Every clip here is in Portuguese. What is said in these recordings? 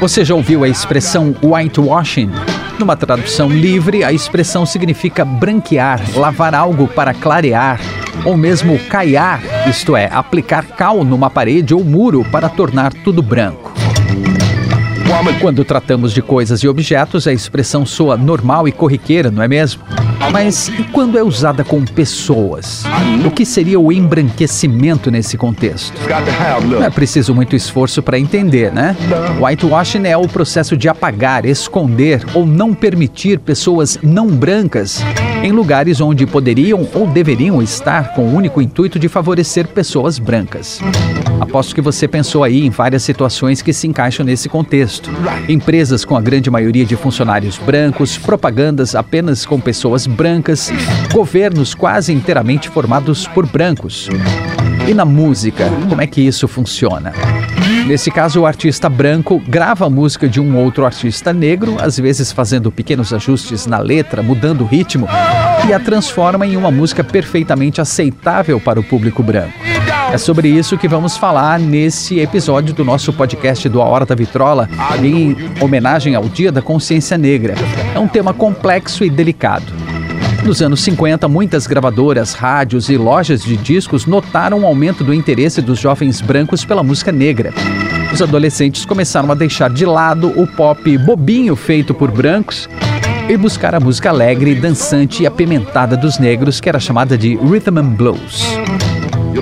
Você já ouviu a expressão whitewashing? Numa tradução livre, a expressão significa branquear, lavar algo para clarear, ou mesmo caiar, isto é, aplicar cal numa parede ou muro para tornar tudo branco. Quando tratamos de coisas e objetos, a expressão soa normal e corriqueira, não é mesmo? Mas e quando é usada com pessoas? O que seria o embranquecimento nesse contexto? Não é preciso muito esforço para entender, né? Whitewashing é o processo de apagar, esconder ou não permitir pessoas não brancas em lugares onde poderiam ou deveriam estar com o único intuito de favorecer pessoas brancas. Aposto que você pensou aí em várias situações que se encaixam nesse contexto. Empresas com a grande maioria de funcionários brancos, propagandas apenas com pessoas brancas, governos quase inteiramente formados por brancos. E na música, como é que isso funciona? Nesse caso, o artista branco grava a música de um outro artista negro, às vezes fazendo pequenos ajustes na letra, mudando o ritmo, e a transforma em uma música perfeitamente aceitável para o público branco. É sobre isso que vamos falar nesse episódio do nosso podcast do A Hora da Vitrola, em homenagem ao Dia da Consciência Negra. É um tema complexo e delicado. Nos anos 50, muitas gravadoras, rádios e lojas de discos notaram o aumento do interesse dos jovens brancos pela música negra. Os adolescentes começaram a deixar de lado o pop bobinho feito por brancos e buscar a música alegre, dançante e apimentada dos negros, que era chamada de rhythm and blues.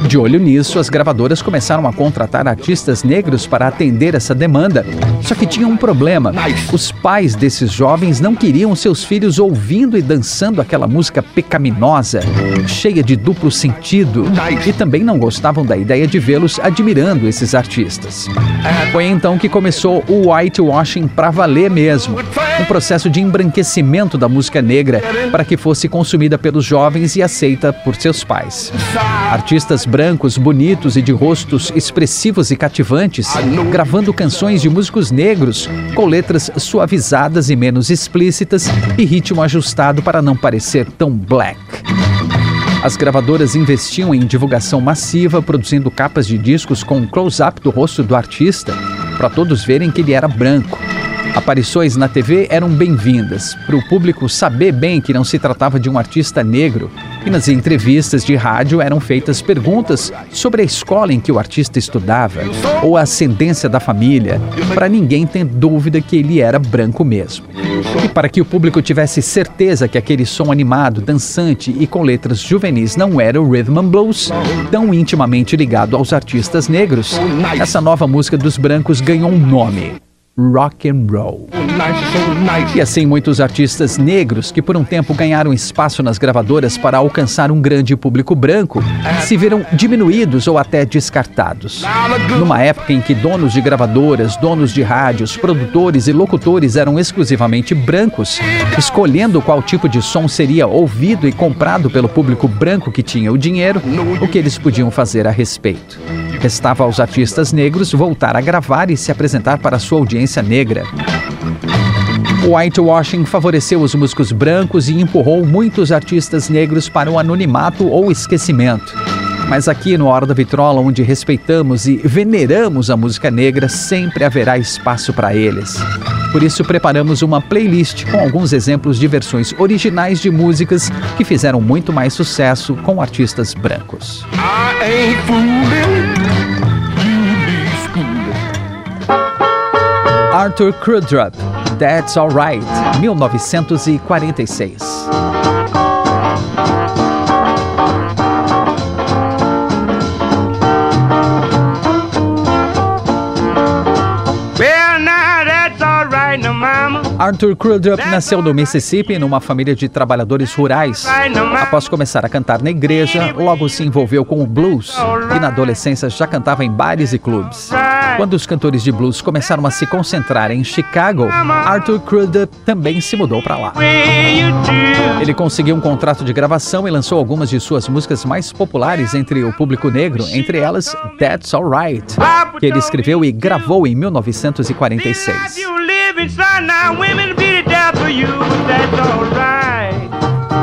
De olho nisso, as gravadoras começaram a contratar artistas negros para atender essa demanda. Só que tinha um problema: os pais desses jovens não queriam seus filhos ouvindo e dançando aquela música pecaminosa, cheia de duplo sentido, e também não gostavam da ideia de vê-los admirando esses artistas. Foi então que começou o whitewashing para valer mesmo. Um processo de embranquecimento da música negra para que fosse consumida pelos jovens e aceita por seus pais. Artistas brancos, bonitos e de rostos expressivos e cativantes, gravando canções de músicos negros, com letras suavizadas e menos explícitas e ritmo ajustado para não parecer tão black. As gravadoras investiam em divulgação massiva, produzindo capas de discos com um close-up do rosto do artista, para todos verem que ele era branco. Aparições na TV eram bem-vindas, para o público saber bem que não se tratava de um artista negro, e nas entrevistas de rádio eram feitas perguntas sobre a escola em que o artista estudava ou a ascendência da família, para ninguém ter dúvida que ele era branco mesmo. E para que o público tivesse certeza que aquele som animado, dançante e com letras juvenis não era o rhythm and blues, tão intimamente ligado aos artistas negros, essa nova música dos brancos ganhou um nome rock and roll. E assim muitos artistas negros que por um tempo ganharam espaço nas gravadoras para alcançar um grande público branco se viram diminuídos ou até descartados. Numa época em que donos de gravadoras, donos de rádios, produtores e locutores eram exclusivamente brancos, escolhendo qual tipo de som seria ouvido e comprado pelo público branco que tinha o dinheiro, o que eles podiam fazer a respeito. Restava aos artistas negros voltar a gravar e se apresentar para sua audiência negra. O whitewashing favoreceu os músicos brancos e empurrou muitos artistas negros para o anonimato ou esquecimento. Mas aqui no Hora da Vitrola, onde respeitamos e veneramos a música negra, sempre haverá espaço para eles. Por isso, preparamos uma playlist com alguns exemplos de versões originais de músicas que fizeram muito mais sucesso com artistas brancos. Arthur Crudup, That's Alright, 1946. Arthur Crudup nasceu no Mississippi numa família de trabalhadores rurais. Após começar a cantar na igreja, logo se envolveu com o blues e na adolescência já cantava em bares e clubes. Quando os cantores de blues começaram a se concentrar em Chicago, Arthur Crudup também se mudou para lá. Ele conseguiu um contrato de gravação e lançou algumas de suas músicas mais populares entre o público negro, entre elas That's Alright, que ele escreveu e gravou em 1946.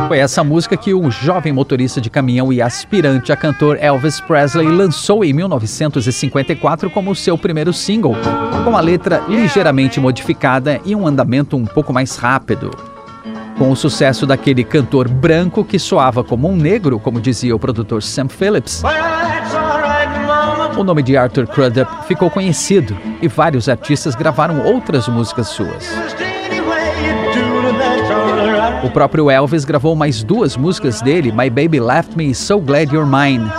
Foi essa música que o jovem motorista de caminhão e aspirante a cantor Elvis Presley lançou em 1954 como seu primeiro single, com a letra ligeiramente modificada e um andamento um pouco mais rápido. Com o sucesso daquele cantor branco que soava como um negro, como dizia o produtor Sam Phillips, o nome de Arthur Crudup ficou conhecido e vários artistas gravaram outras músicas suas. O próprio Elvis gravou mais duas músicas dele, My Baby Left Me e So Glad You're Mine.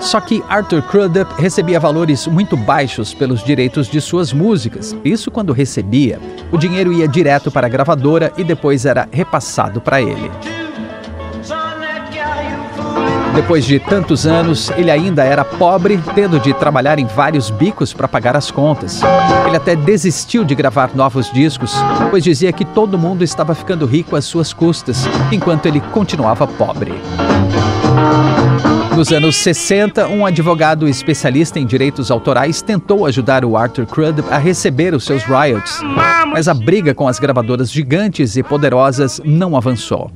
Só que Arthur Crudup recebia valores muito baixos pelos direitos de suas músicas. Isso quando recebia, o dinheiro ia direto para a gravadora e depois era repassado para ele. Depois de tantos anos, ele ainda era pobre, tendo de trabalhar em vários bicos para pagar as contas. Ele até desistiu de gravar novos discos, pois dizia que todo mundo estava ficando rico às suas custas, enquanto ele continuava pobre. Nos anos 60, um advogado especialista em direitos autorais tentou ajudar o Arthur Crudup a receber os seus royalties, mas a briga com as gravadoras gigantes e poderosas não avançou.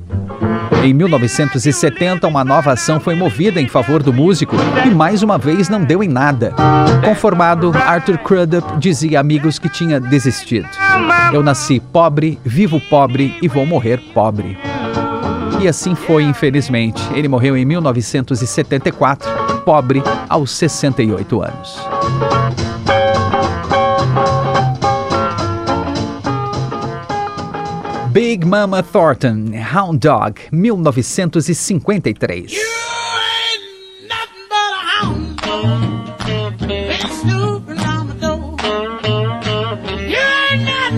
Em 1970, uma nova ação foi movida em favor do músico e mais uma vez não deu em nada. Conformado, Arthur Crudup dizia a amigos que tinha desistido. Eu nasci pobre, vivo pobre e vou morrer pobre. E assim foi, infelizmente. Ele morreu em 1974, pobre, aos 68 anos. Big Mama Thornton, Hound Dog, 1953.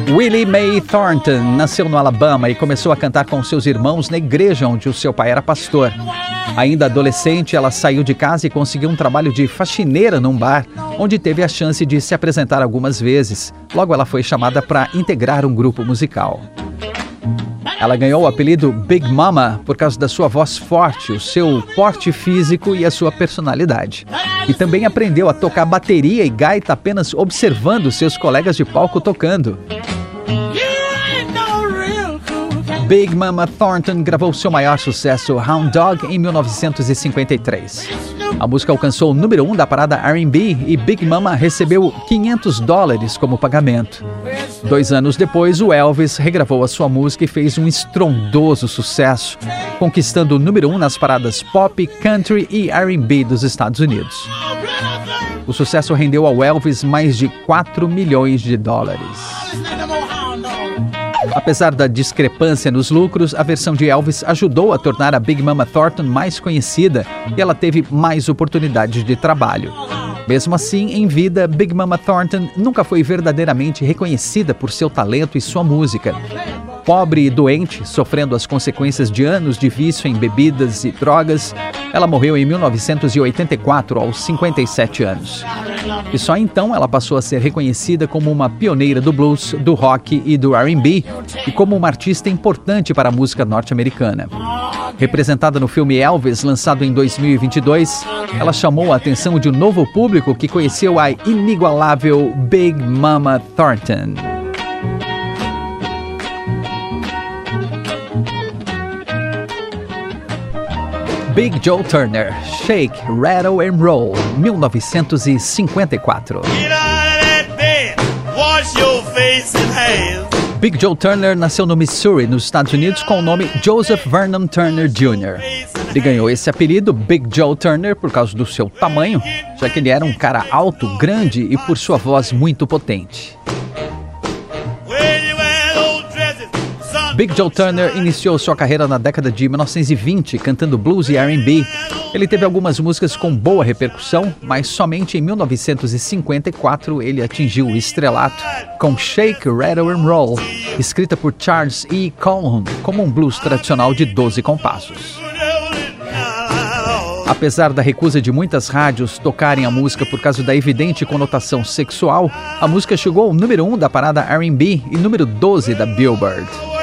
Willie Mae Thornton nasceu no Alabama e começou a cantar com seus irmãos na igreja onde o seu pai era pastor. Ainda adolescente, ela saiu de casa e conseguiu um trabalho de faxineira num bar, onde teve a chance de se apresentar algumas vezes. Logo, ela foi chamada para integrar um grupo musical. Ela ganhou o apelido Big Mama por causa da sua voz forte, o seu porte físico e a sua personalidade. E também aprendeu a tocar bateria e gaita apenas observando seus colegas de palco tocando. Big Mama Thornton gravou seu maior sucesso, Hound Dog, em 1953. A música alcançou o número 1 um da parada R&B e Big Mama recebeu 500 dólares como pagamento. Dois anos depois, o Elvis regravou a sua música e fez um estrondoso sucesso, conquistando o número 1 um nas paradas pop, country e R&B dos Estados Unidos. O sucesso rendeu ao Elvis mais de 4 milhões de dólares. Apesar da discrepância nos lucros, a versão de Elvis ajudou a tornar a Big Mama Thornton mais conhecida e ela teve mais oportunidades de trabalho. Mesmo assim, em vida, Big Mama Thornton nunca foi verdadeiramente reconhecida por seu talento e sua música. Pobre e doente, sofrendo as consequências de anos de vício em bebidas e drogas, ela morreu em 1984, aos 57 anos. E só então ela passou a ser reconhecida como uma pioneira do blues, do rock e do RB e como uma artista importante para a música norte-americana. Representada no filme Elvis, lançado em 2022, ela chamou a atenção de um novo público que conheceu a inigualável Big Mama Thornton. Big Joe Turner, Shake, Rattle and Roll, 1954. Big Joe Turner nasceu no Missouri, nos Estados Unidos, com o nome Joseph Vernon Turner Jr. Ele ganhou esse apelido, Big Joe Turner, por causa do seu tamanho, já que ele era um cara alto, grande e por sua voz muito potente. Big Joe Turner iniciou sua carreira na década de 1920 cantando blues e R&B. Ele teve algumas músicas com boa repercussão, mas somente em 1954 ele atingiu o estrelato com Shake, Rattle and Roll, escrita por Charles E. Calhoun como um blues tradicional de 12 compassos. Apesar da recusa de muitas rádios tocarem a música por causa da evidente conotação sexual, a música chegou ao número 1 da parada R&B e número 12 da Billboard.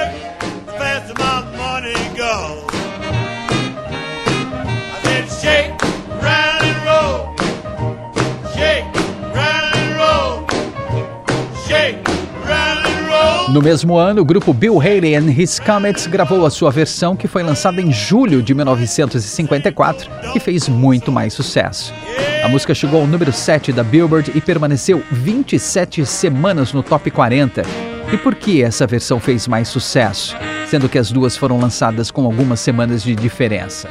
No mesmo ano, o grupo Bill Haley and His Comets gravou a sua versão, que foi lançada em julho de 1954 e fez muito mais sucesso. A música chegou ao número 7 da Billboard e permaneceu 27 semanas no top 40. E por que essa versão fez mais sucesso, sendo que as duas foram lançadas com algumas semanas de diferença?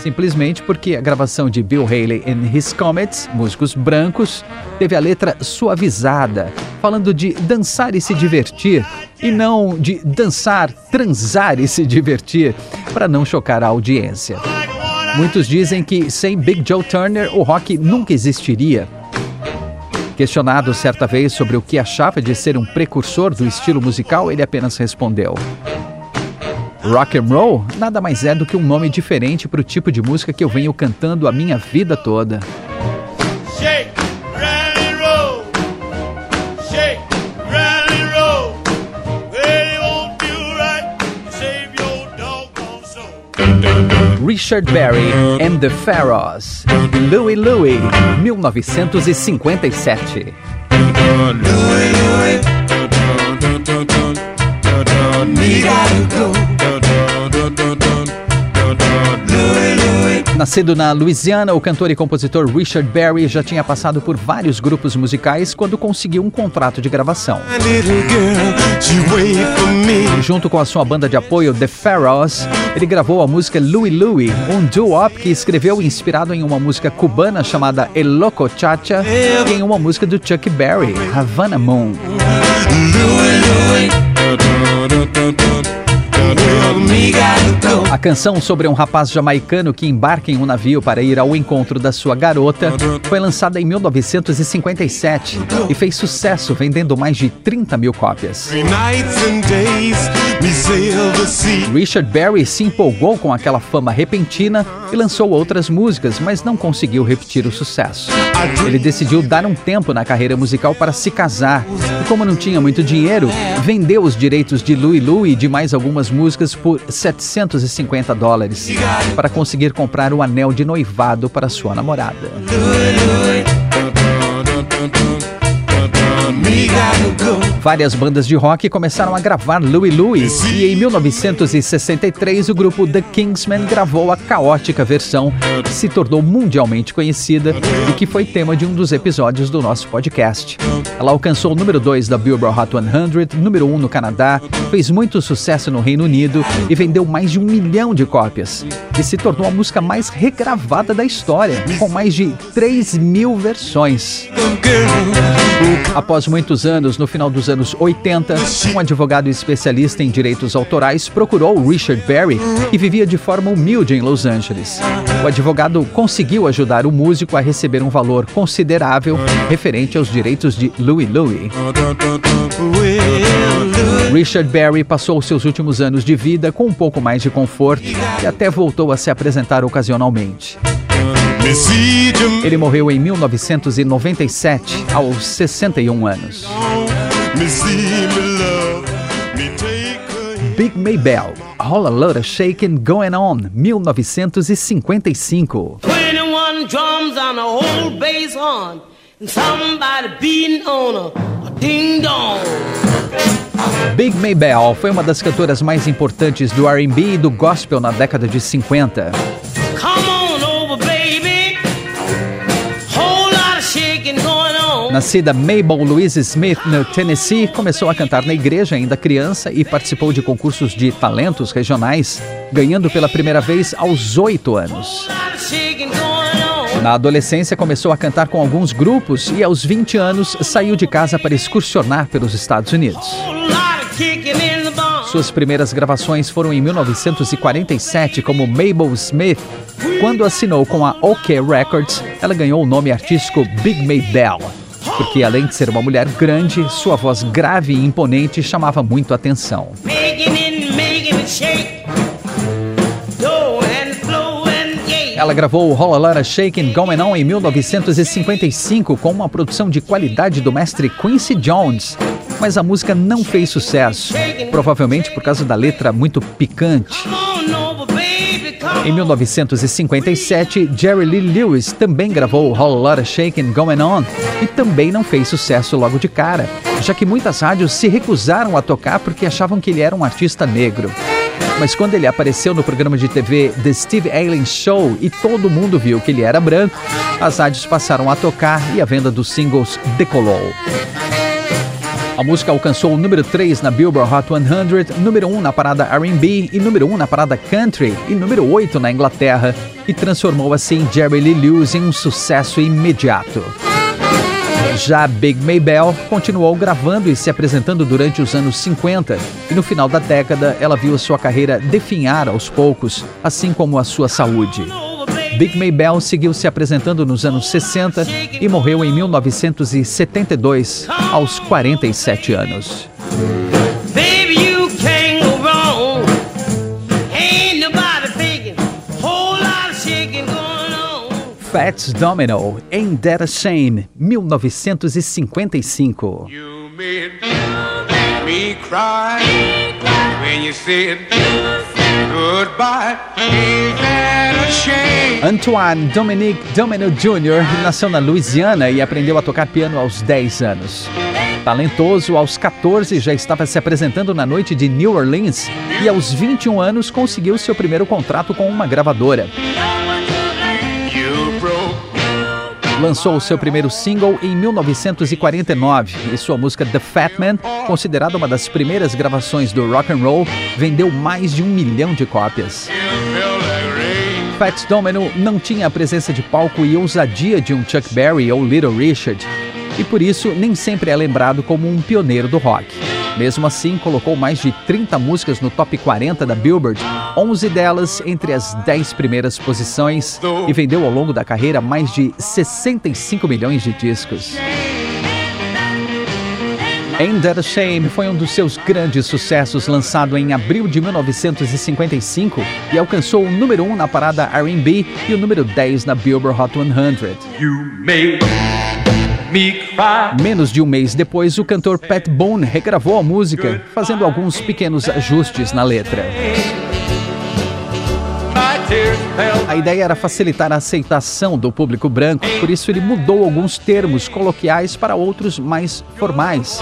simplesmente porque a gravação de Bill Haley and His Comets, músicos brancos, teve a letra suavizada, falando de dançar e se divertir, e não de dançar, transar e se divertir, para não chocar a audiência. Muitos dizem que sem Big Joe Turner o rock nunca existiria. Questionado certa vez sobre o que achava de ser um precursor do estilo musical, ele apenas respondeu: Rock and roll nada mais é do que um nome diferente para o tipo de música que eu venho cantando a minha vida toda. Richard Berry and the Pharaohs, Louie Louie, 1957. Louie, Louie. Nascido na Louisiana, o cantor e compositor Richard Berry já tinha passado por vários grupos musicais quando conseguiu um contrato de gravação. Junto com a sua banda de apoio The Pharaohs, ele gravou a música Louie Louie, um doo-wop que escreveu inspirado em uma música cubana chamada El Loco Chacha e em uma música do Chuck Berry, Havana Moon. Louie, Louie. A canção sobre um rapaz jamaicano que embarca em um navio para ir ao encontro da sua garota foi lançada em 1957 e fez sucesso vendendo mais de 30 mil cópias. Richard Berry se empolgou com aquela fama repentina e lançou outras músicas, mas não conseguiu repetir o sucesso. Ele decidiu dar um tempo na carreira musical para se casar e, como não tinha muito dinheiro, vendeu os direitos de Louie Louie e de mais algumas músicas por 750 dólares para conseguir comprar o anel de noivado para sua namorada. Várias bandas de rock começaram a gravar Louie Louie e em 1963 o grupo The Kingsmen gravou a caótica versão que se tornou mundialmente conhecida e que foi tema de um dos episódios do nosso podcast. Ela alcançou o número 2 da Billboard Hot 100, número 1 um no Canadá, fez muito sucesso no Reino Unido e vendeu mais de um milhão de cópias. E se tornou a música mais regravada da história, com mais de 3 mil versões. Após muitos anos, no final dos anos 80, um advogado especialista em direitos autorais procurou Richard Berry, que vivia de forma humilde em Los Angeles. O advogado conseguiu ajudar o músico a receber um valor considerável referente aos direitos de Louie Louie. Richard Berry passou seus últimos anos de vida com um pouco mais de conforto e até voltou a se apresentar ocasionalmente. Ele morreu em 1997, aos 61 anos. Big Maybell, All a Lot of Shaking Going On, 1955. 21 drums on a whole bass horn, and somebody beating on a ding dong. Big Maybell foi uma das cantoras mais importantes do R&B e do gospel na década de 50. Nascida Mabel Louise Smith no Tennessee, começou a cantar na igreja ainda criança e participou de concursos de talentos regionais, ganhando pela primeira vez aos oito anos. Na adolescência, começou a cantar com alguns grupos e, aos 20 anos, saiu de casa para excursionar pelos Estados Unidos. Suas primeiras gravações foram em 1947 como Mabel Smith. Quando assinou com a OK Records, ela ganhou o nome artístico Big Maybelle, porque além de ser uma mulher grande, sua voz grave e imponente chamava muito atenção. Ela gravou Whole Lotta Shakin' Going On em 1955 com uma produção de qualidade do mestre Quincy Jones, mas a música não fez sucesso, provavelmente por causa da letra muito picante. Em 1957, Jerry Lee Lewis também gravou Whole Lotta Shakin' Going On e também não fez sucesso logo de cara, já que muitas rádios se recusaram a tocar porque achavam que ele era um artista negro. Mas quando ele apareceu no programa de TV The Steve Allen Show e todo mundo viu que ele era branco, as rádios passaram a tocar e a venda dos singles decolou. A música alcançou o número 3 na Billboard Hot 100, número 1 na parada R&B e número 1 na parada Country e número 8 na Inglaterra e transformou assim Jerry Lee Lewis em um sucesso imediato. Já Big Maybelle continuou gravando e se apresentando durante os anos 50 e no final da década ela viu sua carreira definhar aos poucos, assim como a sua saúde. Big Maybelle seguiu se apresentando nos anos 60 e morreu em 1972, aos 47 anos. Fats Domino, Ain't That a Shame, 1955. You made me cry when you said. Antoine Dominique Domino Jr. nasceu na Louisiana e aprendeu a tocar piano aos 10 anos. Talentoso, aos 14 já estava se apresentando na noite de New Orleans e aos 21 anos conseguiu seu primeiro contrato com uma gravadora. Lançou seu primeiro single em 1949 e sua música The Fat Man, considerada uma das primeiras gravações do rock and roll, vendeu mais de um milhão de cópias. Fats Domino não tinha a presença de palco e ousadia de um Chuck Berry ou Little Richard, e por isso nem sempre é lembrado como um pioneiro do rock. Mesmo assim, colocou mais de 30 músicas no top 40 da Billboard, 11 delas entre as 10 primeiras posições, e vendeu ao longo da carreira mais de 65 milhões de discos. Ain't That Shame foi um dos seus grandes sucessos, lançado em abril de 1955 e alcançou o número 1 na parada R&B e o número 10 na Billboard Hot 100. Menos de um mês depois, o cantor Pat Boone regravou a música, fazendo alguns pequenos ajustes na letra. A ideia era facilitar a aceitação do público branco, por isso ele mudou alguns termos coloquiais para outros mais formais.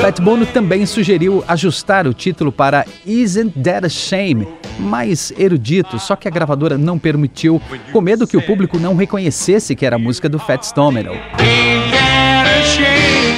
Pat Bono também sugeriu ajustar o título para Isn't That a Shame, mais erudito, só que a gravadora não permitiu, com medo que o público não reconhecesse que era a música do Fats Domino.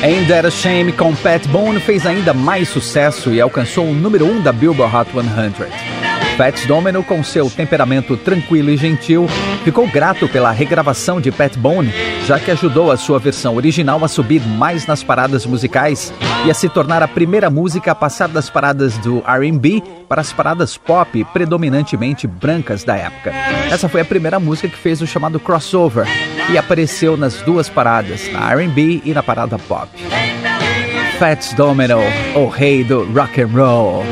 Ain't That a Shame com Pat Boone fez ainda mais sucesso e alcançou o número 1 um da Billboard Hot 100. Pat Domino, com seu temperamento tranquilo e gentil, ficou grato pela regravação de Pat Bone, já que ajudou a sua versão original a subir mais nas paradas musicais e a se tornar a primeira música a passar das paradas do R&B para as paradas pop predominantemente brancas da época. Essa foi a primeira música que fez o chamado crossover e apareceu nas duas paradas, na R&B e na parada pop. Fats Domino, o rei do rock and roll.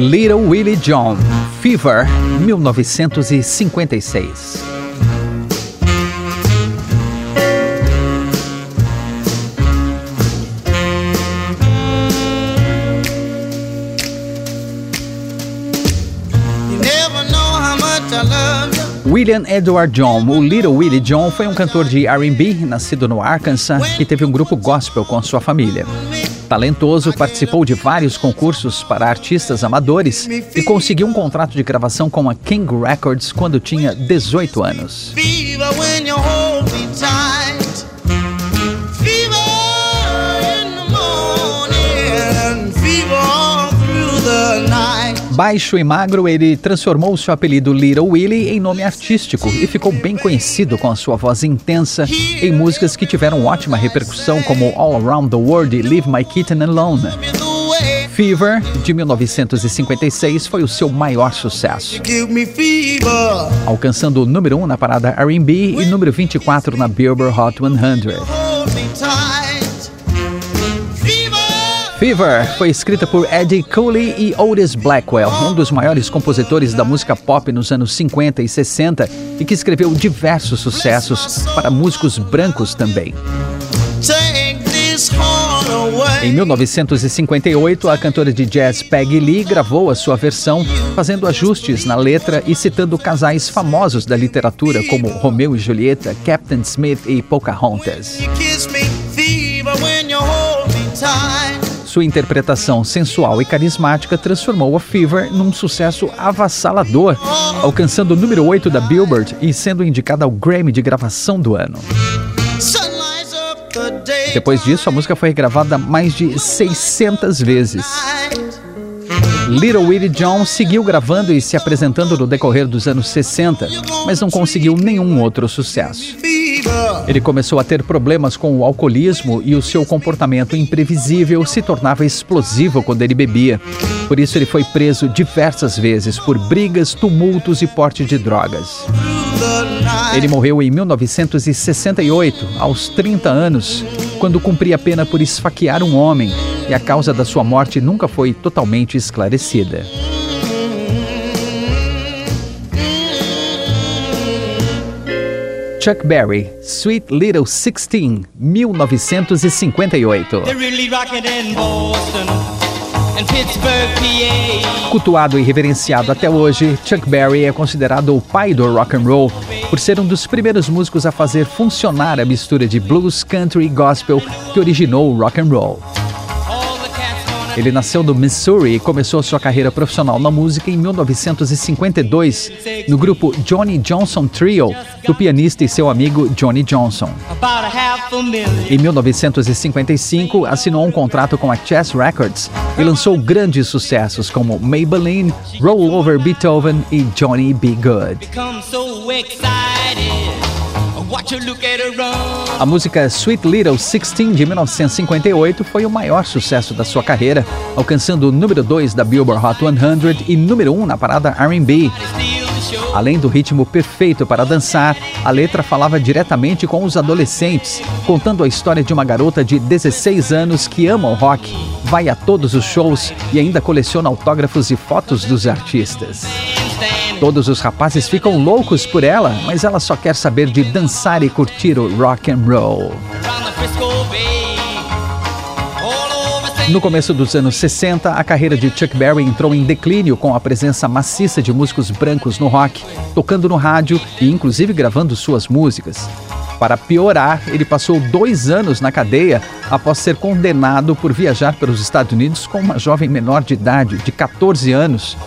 Little Willie John, Fever, 1956. William Edward John, o Little Willie John, foi um cantor de R&B nascido no Arkansas que teve um grupo gospel com sua família. Talentoso, participou de vários concursos para artistas amadores e conseguiu um contrato de gravação com a King Records quando tinha 18 anos. Baixo e magro, ele transformou seu apelido Little Willie em nome artístico e ficou bem conhecido com a sua voz intensa em músicas que tiveram ótima repercussão, como All Around the World e Leave My Kitten Alone. Fever, de 1956, foi o seu maior sucesso, alcançando o número 1 na parada R&B e número 24 na Billboard Hot 100. Fever foi escrita por Eddie Cooley e Otis Blackwell, um dos maiores compositores da música pop nos anos 50 e 60 e que escreveu diversos sucessos para músicos brancos também. Em 1958, a cantora de jazz Peggy Lee gravou a sua versão, fazendo ajustes na letra e citando casais famosos da literatura como Romeu e Julieta, Captain Smith e Pocahontas. Sua interpretação sensual e carismática transformou a Fever num sucesso avassalador, alcançando o número 8 da Billboard e sendo indicada ao Grammy de gravação do ano. Depois disso, a música foi gravada mais de 600 vezes. Little Willie John seguiu gravando e se apresentando no decorrer dos anos 60, mas não conseguiu nenhum outro sucesso. Ele começou a ter problemas com o alcoolismo e o seu comportamento imprevisível se tornava explosivo quando ele bebia. Por isso, ele foi preso diversas vezes por brigas, tumultos e porte de drogas. Ele morreu em 1968, aos 30 anos, quando cumpria a pena por esfaquear um homem, e a causa da sua morte nunca foi totalmente esclarecida. Chuck Berry, Sweet Little Sixteen, 1958. Cultuado e reverenciado até hoje, Chuck Berry é considerado o pai do rock and roll por ser um dos primeiros músicos a fazer funcionar a mistura de blues, country e gospel que originou o rock and roll. Ele nasceu no Missouri e começou sua carreira profissional na música em 1952, no grupo Johnny Johnson Trio, do pianista e seu amigo Johnny Johnson. Em 1955, assinou um contrato com a Chess Records e lançou grandes sucessos como Maybelline, Roll Over Beethoven e Johnny Be Good. A música Sweet Little Sixteen de 1958 foi o maior sucesso da sua carreira, alcançando o número 2 da Billboard Hot 100 e número 1 um na parada R&B. Além do ritmo perfeito para dançar, a letra falava diretamente com os adolescentes, contando a história de uma garota de 16 anos que ama o rock, vai a todos os shows e ainda coleciona autógrafos e fotos dos artistas. Todos os rapazes ficam loucos por ela, mas ela só quer saber de dançar e curtir o rock and roll. No começo dos anos 60, a carreira de Chuck Berry entrou em declínio com a presença maciça de músicos brancos no rock, tocando no rádio e inclusive gravando suas músicas. Para piorar, ele passou dois anos na cadeia após ser condenado por viajar pelos Estados Unidos com uma jovem menor de idade, de 14 anos,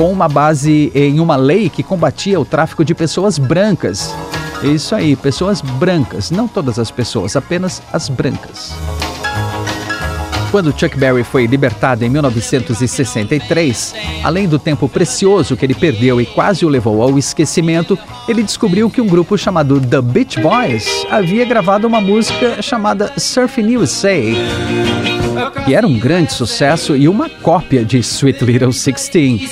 com uma base em uma lei que combatia o tráfico de pessoas brancas. Isso aí, pessoas brancas, não todas as pessoas, apenas as brancas. Quando Chuck Berry foi libertado em 1963, além do tempo precioso que ele perdeu e quase o levou ao esquecimento, ele descobriu que um grupo chamado The Beach Boys havia gravado uma música chamada Surfing USA que era um grande sucesso e uma cópia de Sweet Little Sixteen.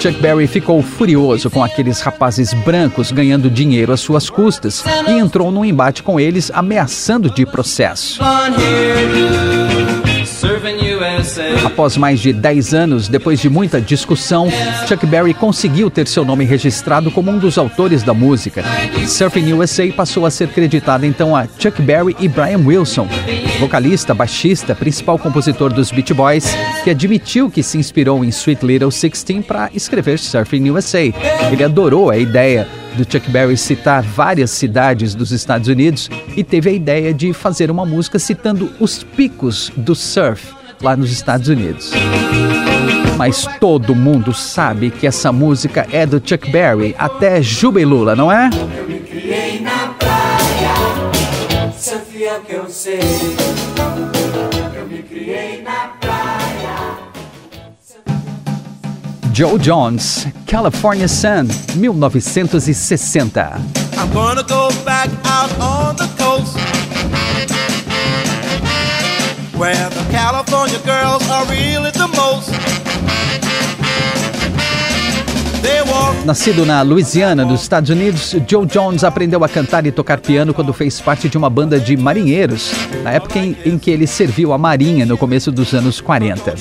Chuck Berry ficou furioso com aqueles rapazes brancos ganhando dinheiro às suas custas e entrou num embate com eles, ameaçando de processo. Após mais de 10 anos, depois de muita discussão, Chuck Berry conseguiu ter seu nome registrado como um dos autores da música. Surfing USA passou a ser creditada então a Chuck Berry e Brian Wilson, vocalista, baixista, principal compositor dos Beach Boys, que admitiu que se inspirou em Sweet Little Sixteen para escrever Surfing USA. Ele adorou a ideia do Chuck Berry citar várias cidades dos Estados Unidos e teve a ideia de fazer uma música citando os picos do surf lá nos Estados Unidos. Mas todo mundo sabe que essa música é do Chuck Berry, até Jubelula, não é? Eu me criei na praia, o que eu sei. Eu me criei na praia. Joe Jones, California Sun, 1960. I'm gonna go back out on the coast Where the California girls are really the most Nascido na Louisiana, nos Estados Unidos, Joe Jones aprendeu a cantar e tocar piano quando fez parte de uma banda de marinheiros, na época em, em que ele serviu a Marinha no começo dos anos 40.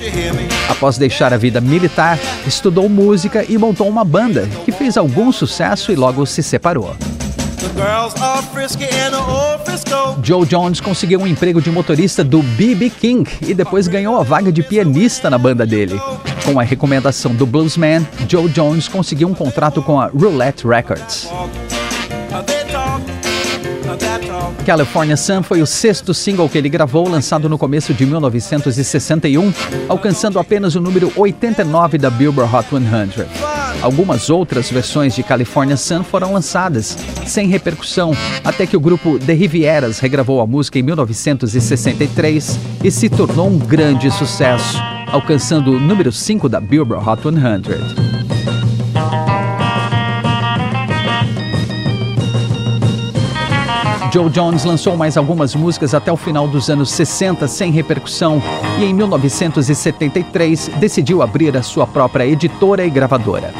Após deixar a vida militar, estudou música e montou uma banda que fez algum sucesso e logo se separou. Joe Jones conseguiu um emprego de motorista do B.B. King e depois ganhou a vaga de pianista na banda dele. Com a recomendação do bluesman, Joe Jones conseguiu um contrato com a Roulette Records. California Sun foi o sexto single que ele gravou, lançado no começo de 1961, alcançando apenas o número 89 da Billboard Hot 100. Algumas outras versões de California Sun foram lançadas, sem repercussão, até que o grupo The Rivieras regravou a música em 1963 e se tornou um grande sucesso, alcançando o número 5 da Billboard Hot 100. Joe Jones lançou mais algumas músicas até o final dos anos 60 sem repercussão e em 1973 decidiu abrir a sua própria editora e gravadora.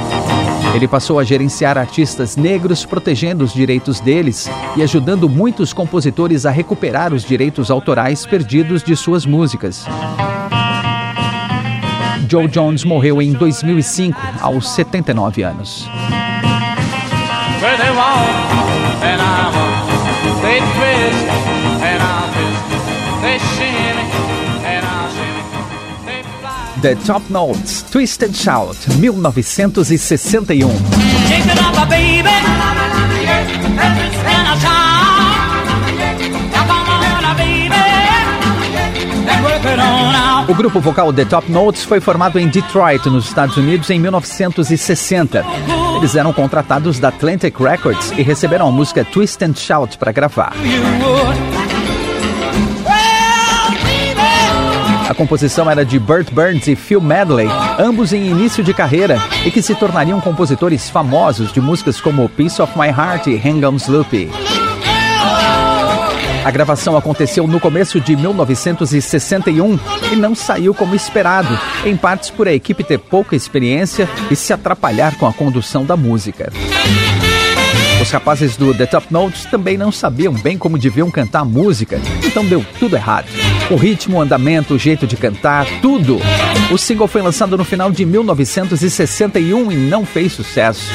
Ele passou a gerenciar artistas negros, protegendo os direitos deles e ajudando muitos compositores a recuperar os direitos autorais perdidos de suas músicas. Joe Jones morreu em 2005, aos 79 anos. The Top Notes, Twist and Shout, 1961. Shake it up, baby. And I'll shout. Now come on, baby. And work it on out. O grupo vocal The Top Notes foi formado em Detroit, nos Estados Unidos, em 1960. Eles eram contratados da Atlantic Records e receberam a música Twist and Shout para gravar. A composição era de Burt Burns e Phil Medley, ambos em início de carreira e que se tornariam compositores famosos de músicas como Piece of My Heart e Hang Sloopy. A gravação aconteceu no começo de 1961 e não saiu como esperado, em partes por a equipe ter pouca experiência e se atrapalhar com a condução da música. Os rapazes do The Top Notes também não sabiam bem como deviam cantar a música, então deu tudo errado. O ritmo, o andamento, o jeito de cantar, tudo. O single foi lançado no final de 1961 e não fez sucesso.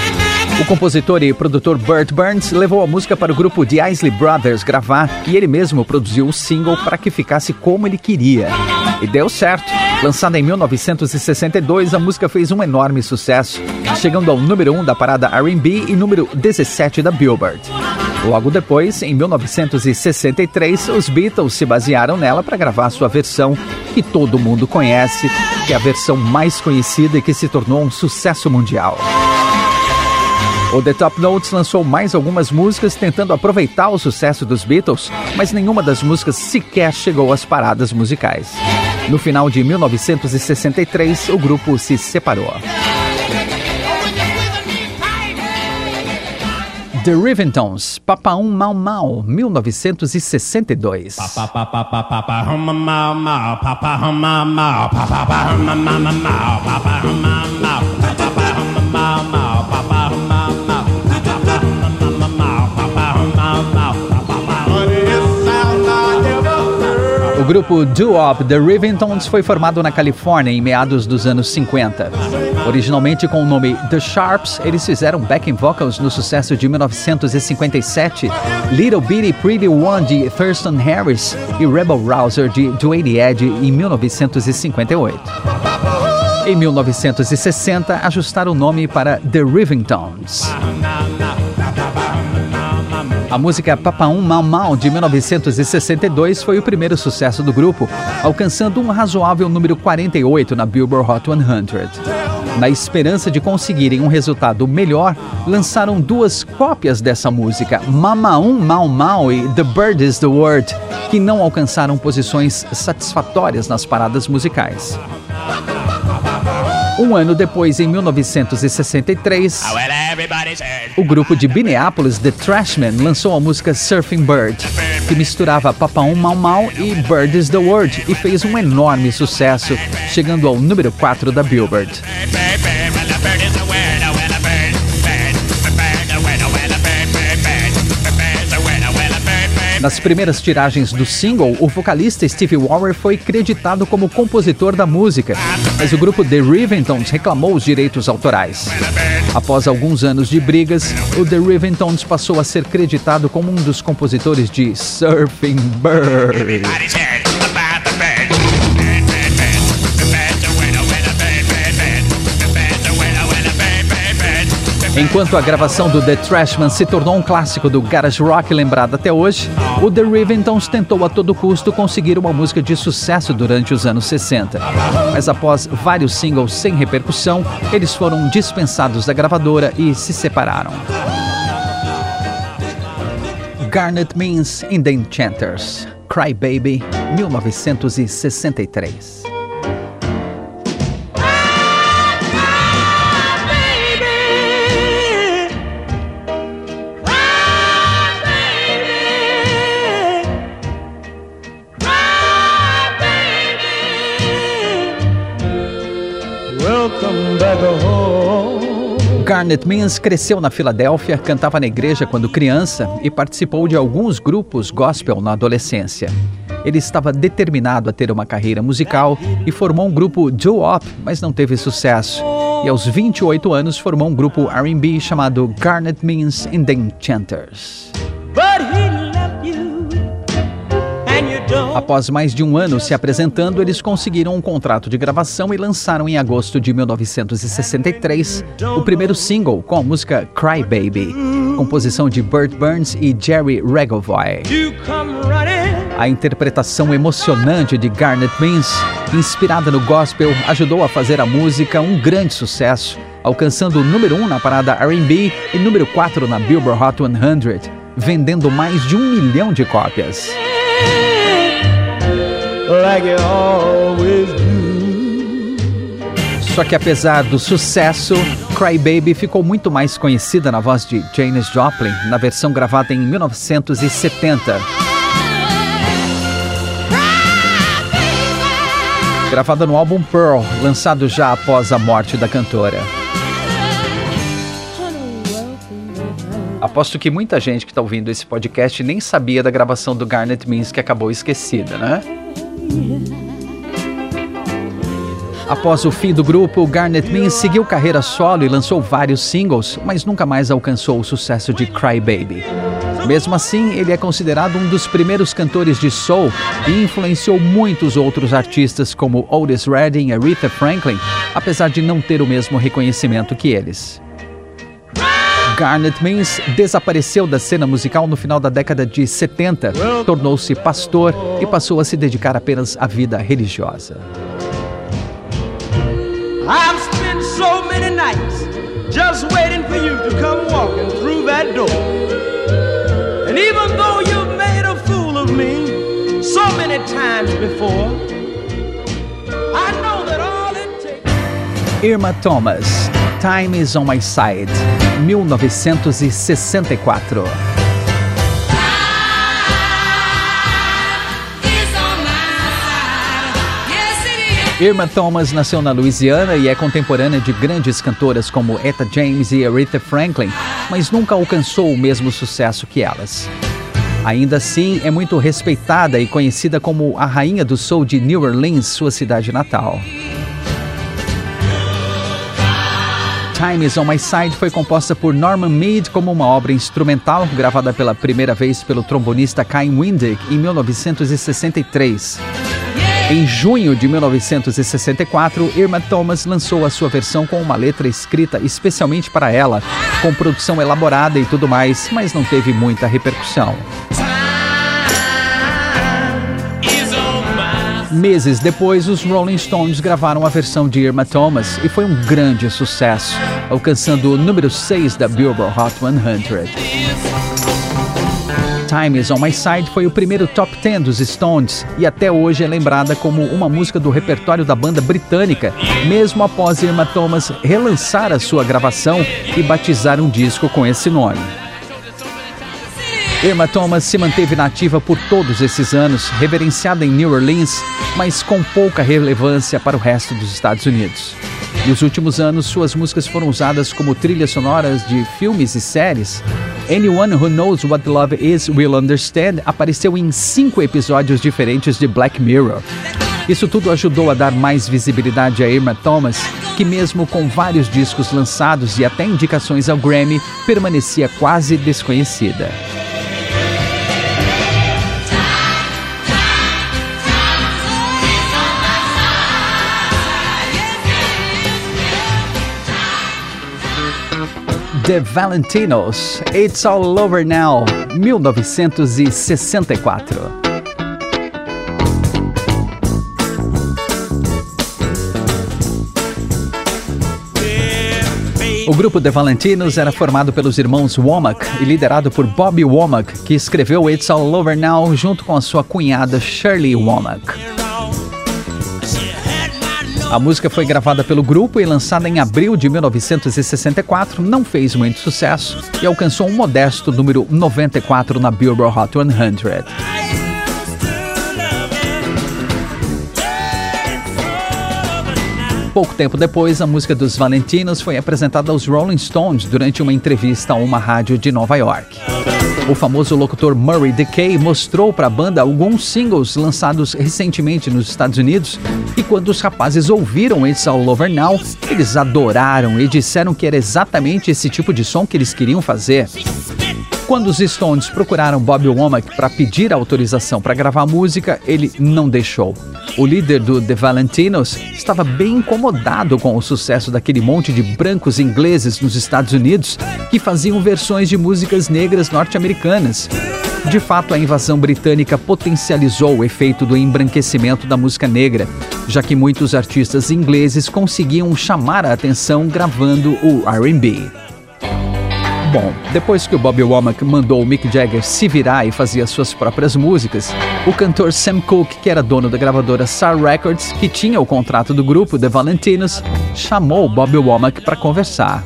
O compositor e produtor Burt Burns levou a música para o grupo The Isley Brothers gravar e ele mesmo produziu o single para que ficasse como ele queria. E deu certo. Lançada em 1962, a música fez um enorme sucesso, chegando ao número 1 da parada R&B e número 17 da Billboard. Logo depois, em 1963, os Beatles se basearam nela para gravar sua versão, que todo mundo conhece, que é a versão mais conhecida e que se tornou um sucesso mundial. O The Top Notes lançou mais algumas músicas tentando aproveitar o sucesso dos Beatles, mas nenhuma das músicas sequer chegou às paradas musicais. No final de 1963, o grupo se separou. The Rivingtons, Papa Um Mau Mau, 1962. Grupo doo-wop The Rivingtons foi formado na Califórnia em meados dos anos 50. Originalmente com o nome The Sharps, eles fizeram backing vocals no sucesso de 1957 Little Bitty Pretty One de Thurston Harris e Rebel Rouser de Dwayne Eddy em 1958. Em 1960, ajustaram o nome para The Rivingtons. A música Papaum Mau Mau de 1962 foi o primeiro sucesso do grupo, alcançando um razoável número 48 na Billboard Hot 100. Na esperança de conseguirem um resultado melhor, lançaram duas cópias dessa música, Mamaum Mau Mau e The Bird is the Word, que não alcançaram posições satisfatórias nas paradas musicais. Um ano depois, em 1963, o grupo de Minneapolis, The Trashmen, lançou a música Surfing Bird, que misturava Papaum Mau Mau e Bird is the Word e fez um enorme sucesso, chegando ao número 4 da Billboard. Nas primeiras tiragens do single, o vocalista Steve Warner foi creditado como compositor da música, mas o grupo The Rivingtons reclamou os direitos autorais. Após alguns anos de brigas, o The Rivingtons passou a ser creditado como um dos compositores de Surfing Bird. Enquanto a gravação do The Trashman se tornou um clássico do garage rock lembrado até hoje, o The Rivingtons tentou a todo custo conseguir uma música de sucesso durante os anos 60. Mas após vários singles sem repercussão, eles foram dispensados da gravadora e se separaram. Garnet Means in the Enchanters, Cry Baby, 1963. Garnet Means cresceu na Filadélfia, cantava na igreja quando criança e participou de alguns grupos gospel na adolescência. Ele estava determinado a ter uma carreira musical e formou um grupo doo-wop, mas não teve sucesso. E aos 28 anos formou um grupo R&B chamado Garnet Means and the Enchanters. Após mais de um ano se apresentando, eles conseguiram um contrato de gravação e lançaram em agosto de 1963 o primeiro single com a música Cry Baby, composição de Burt Burns e Jerry Regovoy. A interpretação emocionante de Garnet Means, inspirada no gospel, ajudou a fazer a música um grande sucesso, alcançando o número 1 um na parada R&B e número 4 na Billboard Hot 100, vendendo mais de um milhão de cópias like you always do. Só que apesar do sucesso, Cry Baby ficou muito mais conhecida na voz de Janis Joplin, na versão gravada em 1970. Gravada no álbum Pearl, lançado já após a morte da cantora. Aposto que muita gente que está ouvindo esse podcast nem sabia da gravação do Garnet Means que acabou esquecida, né? Após o fim do grupo, Garnet Means seguiu carreira solo e lançou vários singles, mas nunca mais alcançou o sucesso de Cry Baby. Mesmo assim, ele é considerado um dos primeiros cantores de soul e influenciou muitos outros artistas como Otis Redding e Aretha Franklin, apesar de não ter o mesmo reconhecimento que eles. Garnet Means desapareceu da cena musical no final da década de 70, tornou-se pastor e passou a se dedicar apenas à vida religiosa. I've spent so many nights just waiting for you to come walking through that door. And even though you've made a fool of me so many times before, I know that all it takes. Irma Thomas, Time is on my side. 1964. Irma Thomas nasceu na Louisiana e é contemporânea de grandes cantoras como Etta James e Aretha Franklin, mas nunca alcançou o mesmo sucesso que elas. Ainda assim, é muito respeitada e conhecida como a rainha do soul de New Orleans, sua cidade natal. Time Is On My Side foi composta por Norman Mead como uma obra instrumental gravada pela primeira vez pelo trombonista Kai Windick em 1963. Em junho de 1964, Irma Thomas lançou a sua versão com uma letra escrita especialmente para ela, com produção elaborada e tudo mais, mas não teve muita repercussão. Meses depois, os Rolling Stones gravaram a versão de Irma Thomas e foi um grande sucesso, alcançando o número 6 da Billboard Hot 100. Time Is On My Side foi o primeiro top 10 dos Stones e até hoje é lembrada como uma música do repertório da banda britânica, mesmo após Irma Thomas relançar a sua gravação e batizar um disco com esse nome. Irma Thomas se manteve nativa por todos esses anos, reverenciada em New Orleans, mas com pouca relevância para o resto dos Estados Unidos. Nos últimos anos, suas músicas foram usadas como trilhas sonoras de filmes e séries, Anyone Who Knows What Love Is Will Understand apareceu em cinco episódios diferentes de Black Mirror. Isso tudo ajudou a dar mais visibilidade a Irma Thomas, que, mesmo com vários discos lançados e até indicações ao Grammy, permanecia quase desconhecida. The Valentinos, It's All Over Now, 1964. O grupo The Valentinos era formado pelos irmãos Womack e liderado por Bobby Womack, que escreveu It's All Over Now junto com a sua cunhada Shirley Womack. A música foi gravada pelo grupo e lançada em abril de 1964, não fez muito sucesso e alcançou um modesto número 94 na Billboard Hot 100. Pouco tempo depois, a música dos Valentinos foi apresentada aos Rolling Stones durante uma entrevista a uma rádio de Nova York. O famoso locutor Murray Decay mostrou para a banda alguns singles lançados recentemente nos Estados Unidos e quando os rapazes ouviram It's All Over Now, eles adoraram e disseram que era exatamente esse tipo de som que eles queriam fazer. Quando os Stones procuraram Bob Womack para pedir autorização para gravar a música, ele não deixou. O líder do The Valentinos estava bem incomodado com o sucesso daquele monte de brancos ingleses nos Estados Unidos que faziam versões de músicas negras norte-americanas. De fato, a invasão britânica potencializou o efeito do embranquecimento da música negra, já que muitos artistas ingleses conseguiam chamar a atenção gravando o RB. Bom, depois que o Bobby Womack mandou o Mick Jagger se virar e fazer suas próprias músicas, o cantor Sam Cooke, que era dono da gravadora Star Records, que tinha o contrato do grupo The Valentinos, chamou Bobby Womack para conversar.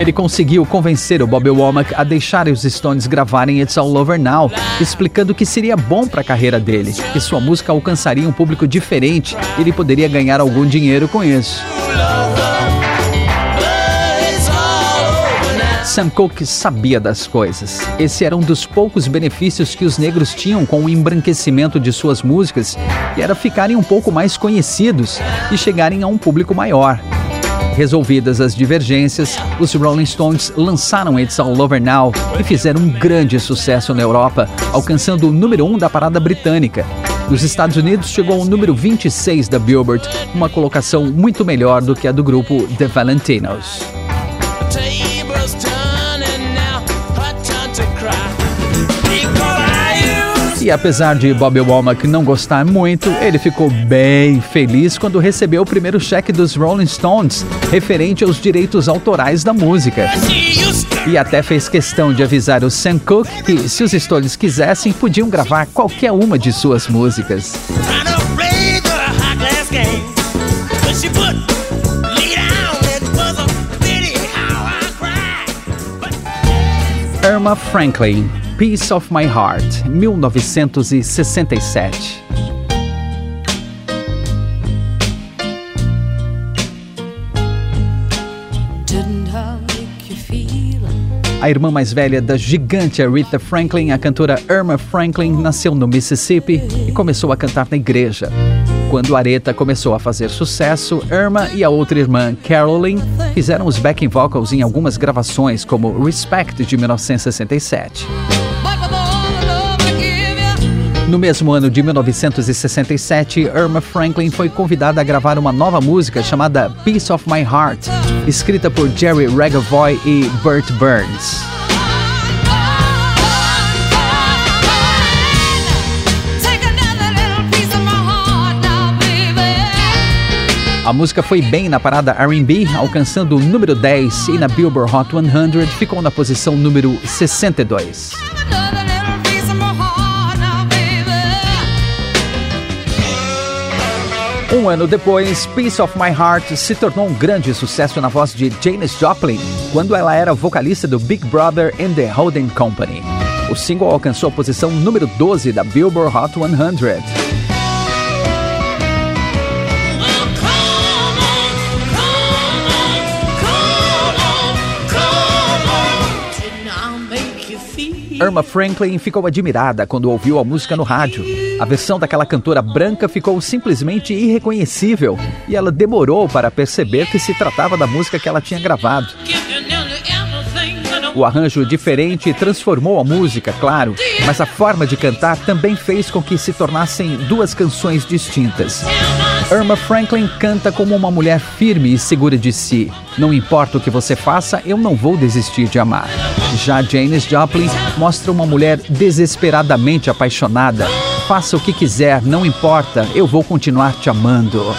Ele conseguiu convencer o Bobby Womack a deixar os Stones gravarem It's All Over Now, explicando que seria bom para a carreira dele, que sua música alcançaria um público diferente e ele poderia ganhar algum dinheiro com isso. Sam Cooke sabia das coisas. Esse era um dos poucos benefícios que os negros tinham com o embranquecimento de suas músicas, que era ficarem um pouco mais conhecidos e chegarem a um público maior. Resolvidas as divergências, os Rolling Stones lançaram It's All Over Now e fizeram um grande sucesso na Europa, alcançando o número 1 um da parada britânica. Nos Estados Unidos chegou ao número 26 da Billboard, uma colocação muito melhor do que a do grupo The Valentinos. E apesar de Bobby Womack não gostar muito, ele ficou bem feliz quando recebeu o primeiro cheque dos Rolling Stones referente aos direitos autorais da música. E até fez questão de avisar o Sam Cooke que, se os Stones quisessem, podiam gravar qualquer uma de suas músicas. Irma Franklin Piece of My Heart, 1967. A irmã mais velha da gigante Aretha Franklin, a cantora Irma Franklin, nasceu no Mississippi e começou a cantar na igreja. Quando Aretha começou a fazer sucesso, Irma e a outra irmã, Carolyn, fizeram os backing vocals em algumas gravações, como Respect de 1967. No mesmo ano de 1967, Irma Franklin foi convidada a gravar uma nova música chamada Piece of My Heart, escrita por Jerry Regavoy e Burt Burns. A música foi bem na parada R&B, alcançando o número 10 e na Billboard Hot 100 ficou na posição número 62. Um ano depois, Piece of My Heart se tornou um grande sucesso na voz de Janis Joplin, quando ela era vocalista do Big Brother and the Holding Company. O single alcançou a posição número 12 da Billboard Hot 100. Irma Franklin ficou admirada quando ouviu a música no rádio. A versão daquela cantora branca ficou simplesmente irreconhecível e ela demorou para perceber que se tratava da música que ela tinha gravado. O arranjo diferente transformou a música, claro, mas a forma de cantar também fez com que se tornassem duas canções distintas. Irma Franklin canta como uma mulher firme e segura de si. Não importa o que você faça, eu não vou desistir de amar. Já Janis Joplin mostra uma mulher desesperadamente apaixonada. Faça o que quiser, não importa, eu vou continuar te amando.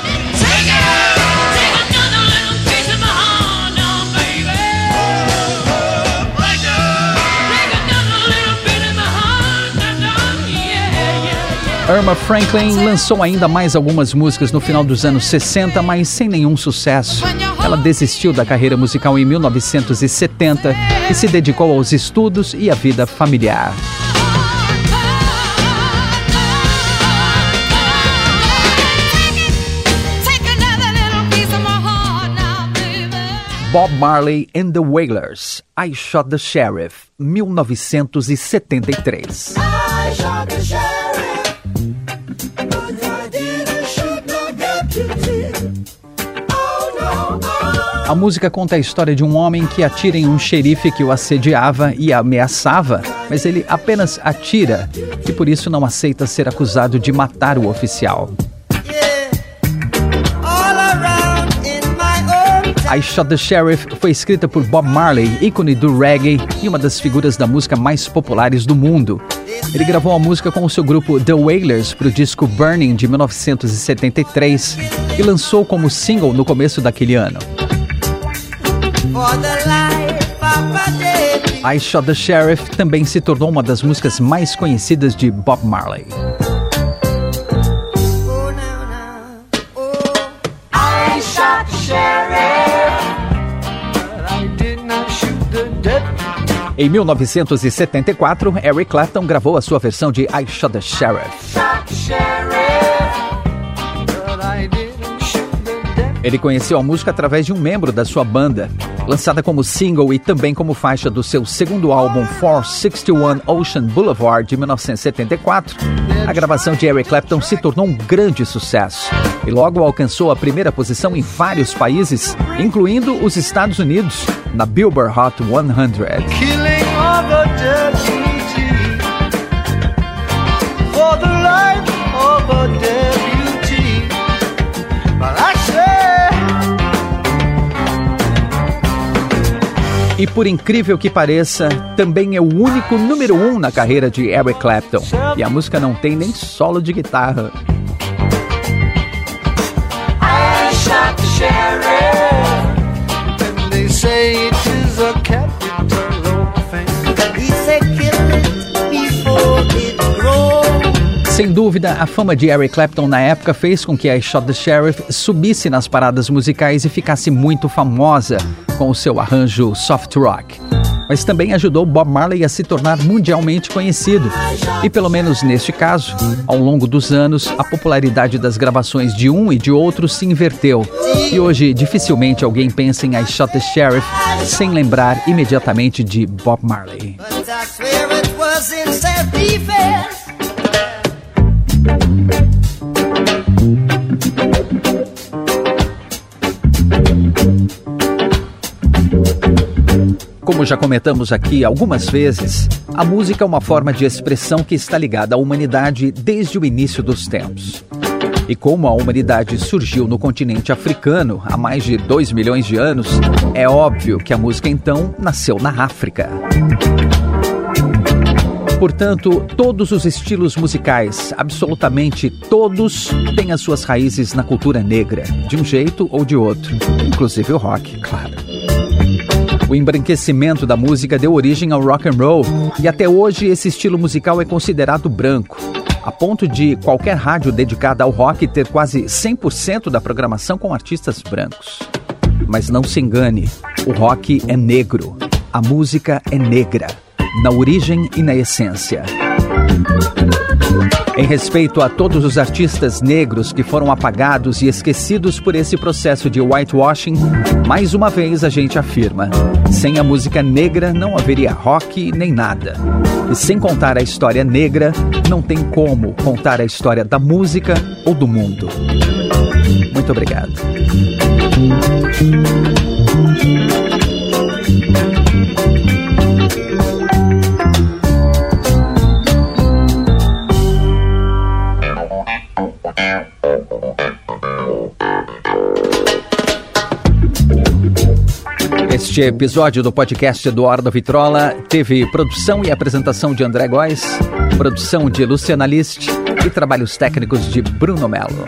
Irma Franklin lançou ainda mais algumas músicas no final dos anos 60, mas sem nenhum sucesso. Ela desistiu da carreira musical em 1970 e se dedicou aos estudos e à vida familiar. Bob Marley and the Wailers, I Shot the Sheriff, 1973. I shot the sheriff. A música conta a história de um homem que atira em um xerife que o assediava e ameaçava, mas ele apenas atira e por isso não aceita ser acusado de matar o oficial. I Shot the Sheriff foi escrita por Bob Marley, ícone do reggae e uma das figuras da música mais populares do mundo. Ele gravou a música com o seu grupo The Wailers para o disco Burning de 1973 e lançou como single no começo daquele ano. I Shot the Sheriff também se tornou uma das músicas mais conhecidas de Bob Marley. Em 1974, Eric Clapton gravou a sua versão de I Shot the Sheriff. Ele conheceu a música através de um membro da sua banda. Lançada como single e também como faixa do seu segundo álbum 461 Ocean Boulevard de 1974, a gravação de Eric Clapton se tornou um grande sucesso e logo alcançou a primeira posição em vários países, incluindo os Estados Unidos, na Billboard Hot 100. E por incrível que pareça, também é o único número um na carreira de Eric Clapton. E a música não tem nem solo de guitarra. I shot the sheriff, dúvida, a fama de Eric Clapton na época fez com que a Shot the Sheriff subisse nas paradas musicais e ficasse muito famosa com o seu arranjo soft rock. Mas também ajudou Bob Marley a se tornar mundialmente conhecido. E pelo menos neste caso, ao longo dos anos, a popularidade das gravações de um e de outro se inverteu. E hoje dificilmente alguém pensa em I Shot the Sheriff sem lembrar imediatamente de Bob Marley. Como já comentamos aqui algumas vezes, a música é uma forma de expressão que está ligada à humanidade desde o início dos tempos. E como a humanidade surgiu no continente africano há mais de 2 milhões de anos, é óbvio que a música então nasceu na África. Portanto, todos os estilos musicais, absolutamente todos, têm as suas raízes na cultura negra, de um jeito ou de outro, inclusive o rock, claro. O embranquecimento da música deu origem ao rock and roll e até hoje esse estilo musical é considerado branco, a ponto de qualquer rádio dedicada ao rock ter quase 100% da programação com artistas brancos. Mas não se engane, o rock é negro, a música é negra, na origem e na essência. Em respeito a todos os artistas negros que foram apagados e esquecidos por esse processo de whitewashing, mais uma vez a gente afirma: sem a música negra não haveria rock nem nada. E sem contar a história negra, não tem como contar a história da música ou do mundo. Muito obrigado. Este episódio do podcast Eduardo Vitrola teve produção e apresentação de André Góes, produção de Luciana List e trabalhos técnicos de Bruno Melo.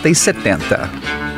60 e 70.